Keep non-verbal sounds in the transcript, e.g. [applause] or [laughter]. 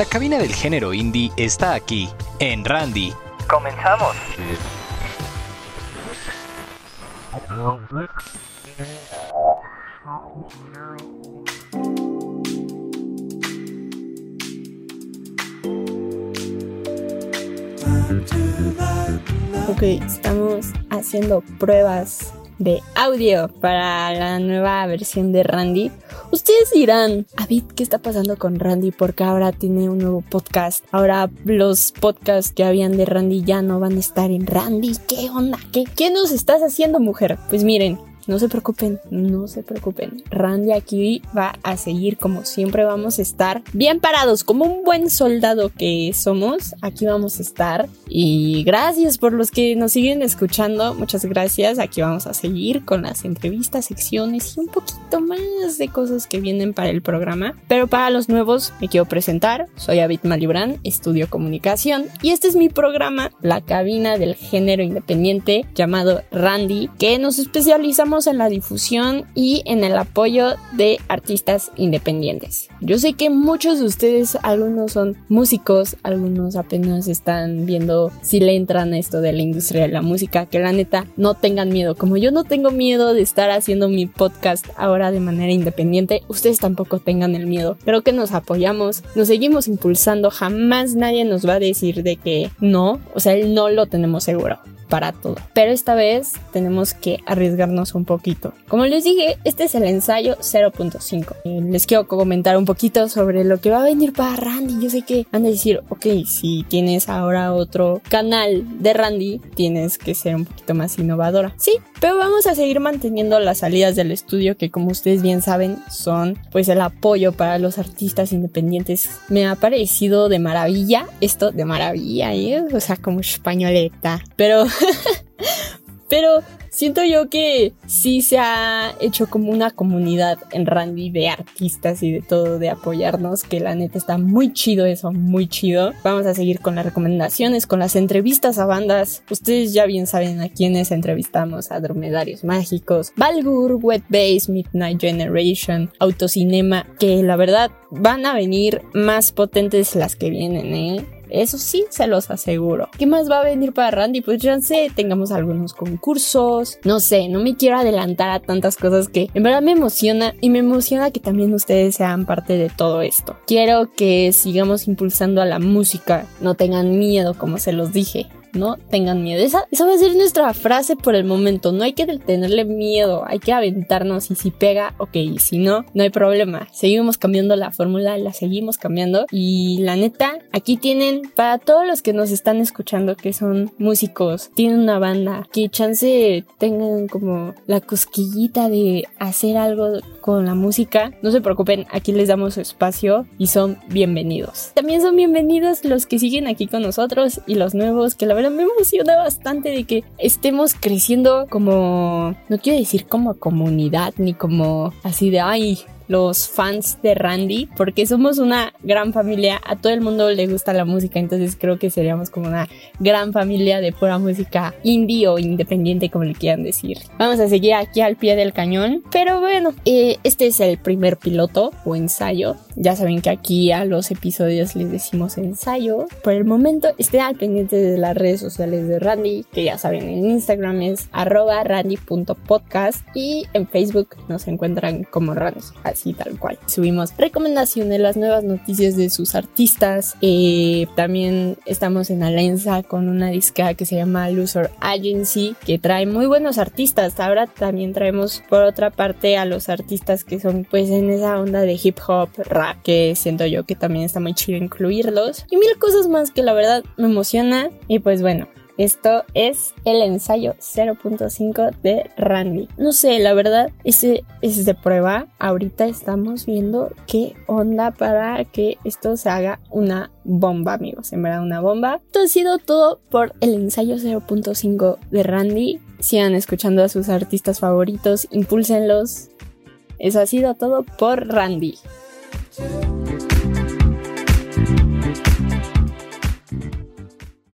La cabina del género indie está aquí, en Randy. Comenzamos. Ok, estamos haciendo pruebas de audio para la nueva versión de Randy. Ustedes dirán, Avid, ¿qué está pasando con Randy? Porque ahora tiene un nuevo podcast. Ahora los podcasts que habían de Randy ya no van a estar en Randy. ¿Qué onda? ¿Qué, qué nos estás haciendo, mujer? Pues miren, no se preocupen, no se preocupen. Randy aquí va a seguir como siempre vamos a estar bien parados, como un buen soldado que somos. Aquí vamos a estar. Y gracias por los que nos siguen escuchando. Muchas gracias. Aquí vamos a seguir con las entrevistas, secciones y un poquito más de cosas que vienen para el programa. Pero para los nuevos me quiero presentar. Soy Abit Malibran, estudio comunicación y este es mi programa, la cabina del género independiente llamado Randy, que nos especializamos en la difusión y en el apoyo de artistas independientes. Yo sé que muchos de ustedes, algunos son músicos, algunos apenas están viendo si le entran a esto de la industria de la música, que la neta no tengan miedo. Como yo no tengo miedo de estar haciendo mi podcast ahora de manera independiente, ustedes tampoco tengan el miedo. Creo que nos apoyamos, nos seguimos impulsando, jamás nadie nos va a decir de que no, o sea, el no lo tenemos seguro para todo. Pero esta vez tenemos que arriesgarnos un poquito. Como les dije, este es el ensayo 0.5. Eh, les quiero comentar un poquito sobre lo que va a venir para Randy. Yo sé que han de decir, ok, si tienes ahora otro canal de Randy, tienes que ser un poquito más innovadora. Sí, pero vamos a seguir manteniendo las salidas del estudio que como ustedes bien saben son pues el apoyo para los artistas independientes. Me ha parecido de maravilla esto de maravilla, ¿eh? o sea, como españoleta. Pero [laughs] Pero siento yo que sí se ha hecho como una comunidad en Randy de artistas y de todo, de apoyarnos, que la neta está muy chido eso, muy chido. Vamos a seguir con las recomendaciones, con las entrevistas a bandas. Ustedes ya bien saben a quiénes entrevistamos, a Dromedarios Mágicos, Balgur, Wet Base, Midnight Generation, Autocinema, que la verdad van a venir más potentes las que vienen, ¿eh? Eso sí, se los aseguro. ¿Qué más va a venir para Randy? Pues ya sé, tengamos algunos concursos. No sé, no me quiero adelantar a tantas cosas que en verdad me emociona y me emociona que también ustedes sean parte de todo esto. Quiero que sigamos impulsando a la música. No tengan miedo, como se los dije no tengan miedo. Esa, esa va a ser nuestra frase por el momento. No hay que tenerle miedo, hay que aventarnos y si pega, ok, si no, no hay problema. Seguimos cambiando la fórmula, la seguimos cambiando y la neta, aquí tienen para todos los que nos están escuchando que son músicos, tienen una banda, que chance tengan como la cosquillita de hacer algo con la música, no se preocupen, aquí les damos espacio y son bienvenidos. También son bienvenidos los que siguen aquí con nosotros y los nuevos que la me emociona bastante de que estemos creciendo como, no quiero decir como comunidad, ni como así de, ay, los fans de Randy, porque somos una gran familia, a todo el mundo le gusta la música, entonces creo que seríamos como una gran familia de pura música indie o independiente, como le quieran decir. Vamos a seguir aquí al pie del cañón, pero bueno, eh, este es el primer piloto o ensayo. Ya saben que aquí a los episodios les decimos ensayo. Por el momento estén al pendiente de las redes sociales de Randy, que ya saben, en Instagram es arroba randy.podcast y en Facebook nos encuentran como Randy tal cual. Subimos recomendaciones, las nuevas noticias de sus artistas. Eh, también estamos en alianza con una disca que se llama Loser Agency, que trae muy buenos artistas. Ahora también traemos por otra parte a los artistas que son pues en esa onda de hip hop, rap, que siento yo que también está muy chido incluirlos. Y mil cosas más que la verdad me emociona. Y pues bueno, esto es el ensayo 0.5 de Randy. No sé, la verdad, ese es de prueba. Ahorita estamos viendo qué onda para que esto se haga una bomba, amigos. En verdad, una bomba. Esto ha sido todo por el ensayo 0.5 de Randy. Sigan escuchando a sus artistas favoritos, impúlsenlos. Eso ha sido todo por Randy.